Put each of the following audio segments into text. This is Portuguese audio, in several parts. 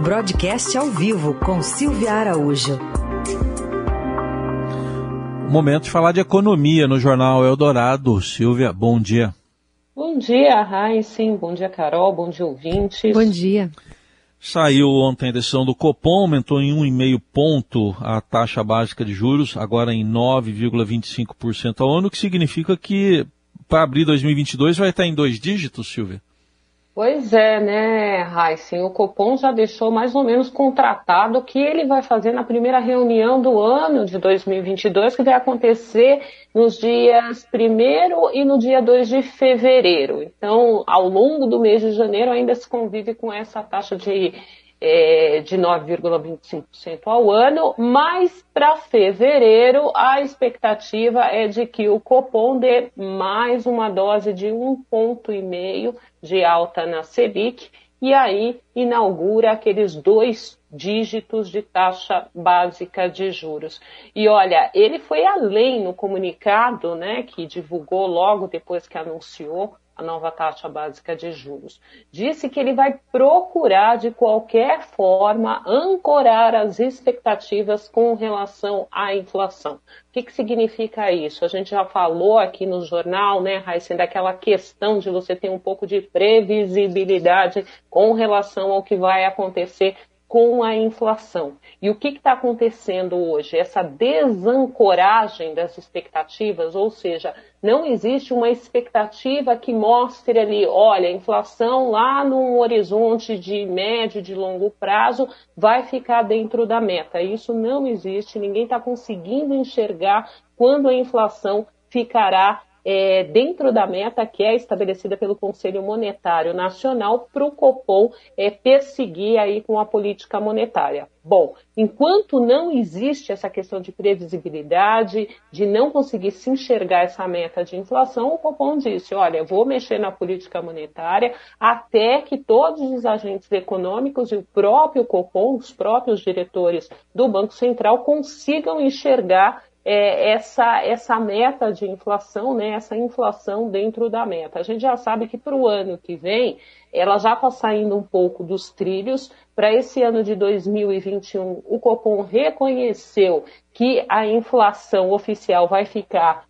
Broadcast ao vivo com Silvia Araújo. Momento de falar de economia no Jornal Eldorado. Silvia, bom dia. Bom dia, Sim. Bom dia, Carol. Bom dia, ouvintes. Bom dia. Saiu ontem a decisão do Copom, aumentou em 1,5 ponto a taxa básica de juros, agora em 9,25% ao ano, o que significa que para abrir 2022 vai estar em dois dígitos, Silvia? Pois é, né, Heisen? O Copom já deixou mais ou menos contratado o que ele vai fazer na primeira reunião do ano de 2022, que vai acontecer nos dias 1 e no dia 2 de fevereiro. Então, ao longo do mês de janeiro, ainda se convive com essa taxa de é, de 9,25% ao ano, mas para fevereiro a expectativa é de que o Copom dê mais uma dose de um ponto e meio de alta na Selic e aí inaugura aqueles dois dígitos de taxa básica de juros. E olha, ele foi além no comunicado, né, que divulgou logo depois que anunciou a nova taxa básica de juros. Disse que ele vai procurar, de qualquer forma, ancorar as expectativas com relação à inflação. O que, que significa isso? A gente já falou aqui no jornal, né, Raíssen, daquela questão de você ter um pouco de previsibilidade com relação ao que vai acontecer com a inflação. E o que está acontecendo hoje? Essa desancoragem das expectativas, ou seja, não existe uma expectativa que mostre ali, olha, a inflação lá no horizonte de médio, de longo prazo vai ficar dentro da meta. Isso não existe, ninguém está conseguindo enxergar quando a inflação ficará é, dentro da meta que é estabelecida pelo Conselho Monetário Nacional para o Copom é, perseguir aí com a política monetária. Bom, enquanto não existe essa questão de previsibilidade, de não conseguir se enxergar essa meta de inflação, o Copom disse, olha, vou mexer na política monetária até que todos os agentes econômicos e o próprio Copom, os próprios diretores do Banco Central consigam enxergar é, essa, essa meta de inflação, né, essa inflação dentro da meta. A gente já sabe que para o ano que vem, ela já está saindo um pouco dos trilhos. Para esse ano de 2021, o Copom reconheceu que a inflação oficial vai ficar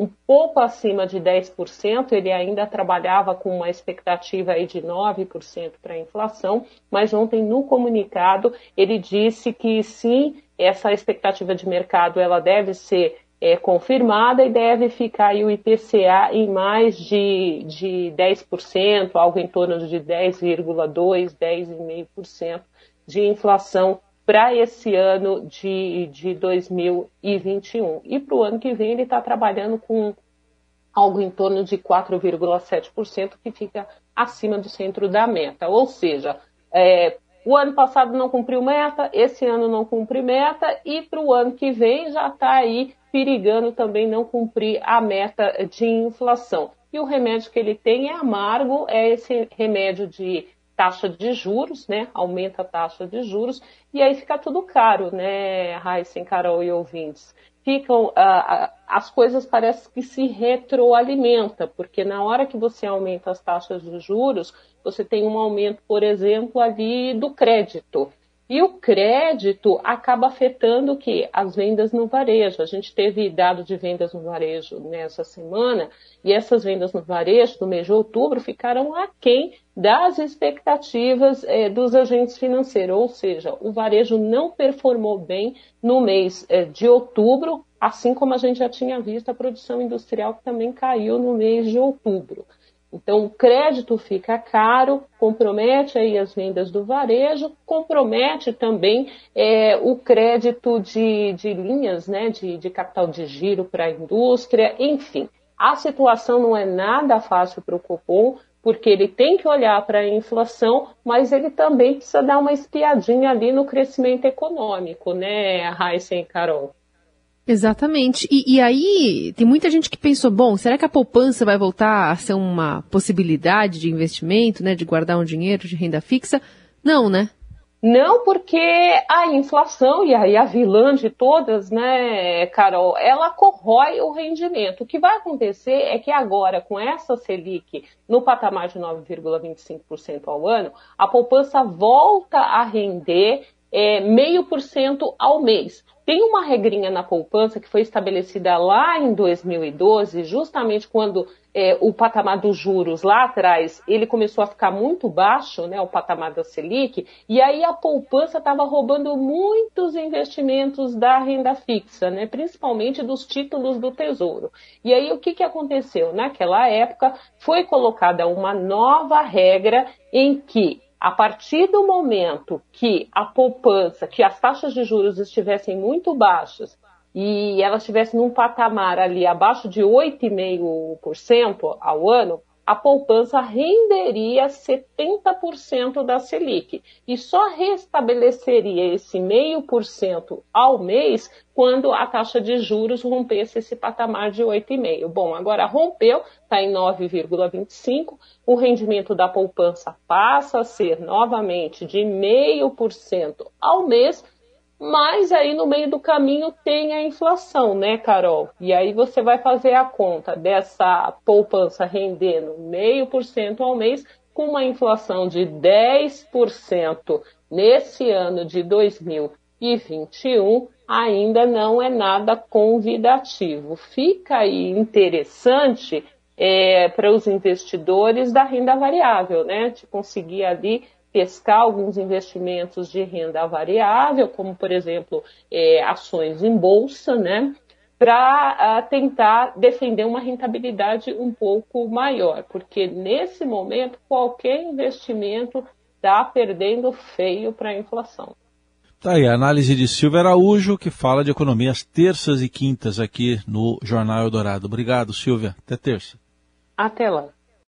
um pouco acima de 10%, ele ainda trabalhava com uma expectativa aí de 9% para a inflação, mas ontem no comunicado ele disse que sim, essa expectativa de mercado ela deve ser é, confirmada e deve ficar aí o IPCA em mais de, de 10%, algo em torno de 10,2%, 10,5% de inflação para esse ano de, de 2021. E para o ano que vem ele está trabalhando com algo em torno de 4,7%, que fica acima do centro da meta. Ou seja, é, o ano passado não cumpriu meta, esse ano não cumpre meta e para o ano que vem já está aí perigando também não cumprir a meta de inflação. E o remédio que ele tem é amargo, é esse remédio de taxa de juros, né? Aumenta a taxa de juros e aí fica tudo caro, né, Raíssen, Carol e ouvintes ficam as coisas parecem que se retroalimenta, porque na hora que você aumenta as taxas de juros, você tem um aumento, por exemplo, ali do crédito. E o crédito acaba afetando o que? As vendas no varejo. A gente teve dado de vendas no varejo nessa semana, e essas vendas no varejo do mês de outubro ficaram aquém das expectativas eh, dos agentes financeiros, ou seja, o varejo não performou bem no mês eh, de outubro, assim como a gente já tinha visto a produção industrial que também caiu no mês de outubro. Então, o crédito fica caro, compromete aí as vendas do varejo, compromete também é, o crédito de, de linhas né, de, de capital de giro para a indústria, enfim. A situação não é nada fácil para o Copom, porque ele tem que olhar para a inflação, mas ele também precisa dar uma espiadinha ali no crescimento econômico, né, Raíssa e Carol? Exatamente. E, e, aí, tem muita gente que pensou, bom, será que a poupança vai voltar a ser uma possibilidade de investimento, né, de guardar um dinheiro de renda fixa? Não, né? Não porque a inflação, e aí a vilã de todas, né, Carol, ela corrói o rendimento. O que vai acontecer é que agora, com essa Selic no patamar de 9,25% ao ano, a poupança volta a render é, meio por cento ao mês. Tem uma regrinha na poupança que foi estabelecida lá em 2012, justamente quando é, o patamar dos juros lá atrás ele começou a ficar muito baixo, né, o patamar da Selic, e aí a poupança estava roubando muitos investimentos da renda fixa, né, principalmente dos títulos do Tesouro. E aí o que, que aconteceu? Naquela época foi colocada uma nova regra em que a partir do momento que a poupança, que as taxas de juros estivessem muito baixas e elas estivessem num patamar ali abaixo de 8,5% ao ano, a poupança renderia 70% da Selic e só restabeleceria esse meio por cento ao mês quando a taxa de juros rompesse esse patamar de 8,5. Bom, agora rompeu, está em 9,25, o rendimento da poupança passa a ser novamente de meio por cento ao mês mas aí no meio do caminho tem a inflação, né, Carol? E aí você vai fazer a conta dessa poupança rendendo meio por cento ao mês com uma inflação de 10% nesse ano de 2021 ainda não é nada convidativo. Fica aí interessante é, para os investidores da renda variável, né? De conseguir ali pescar alguns investimentos de renda variável, como por exemplo é, ações em bolsa, né? Para tentar defender uma rentabilidade um pouco maior, porque nesse momento qualquer investimento está perdendo feio para a inflação. Tá aí, a análise de Silvia Araújo, que fala de economia às terças e quintas aqui no Jornal Eldorado. Obrigado, Silvia. Até terça. Até lá.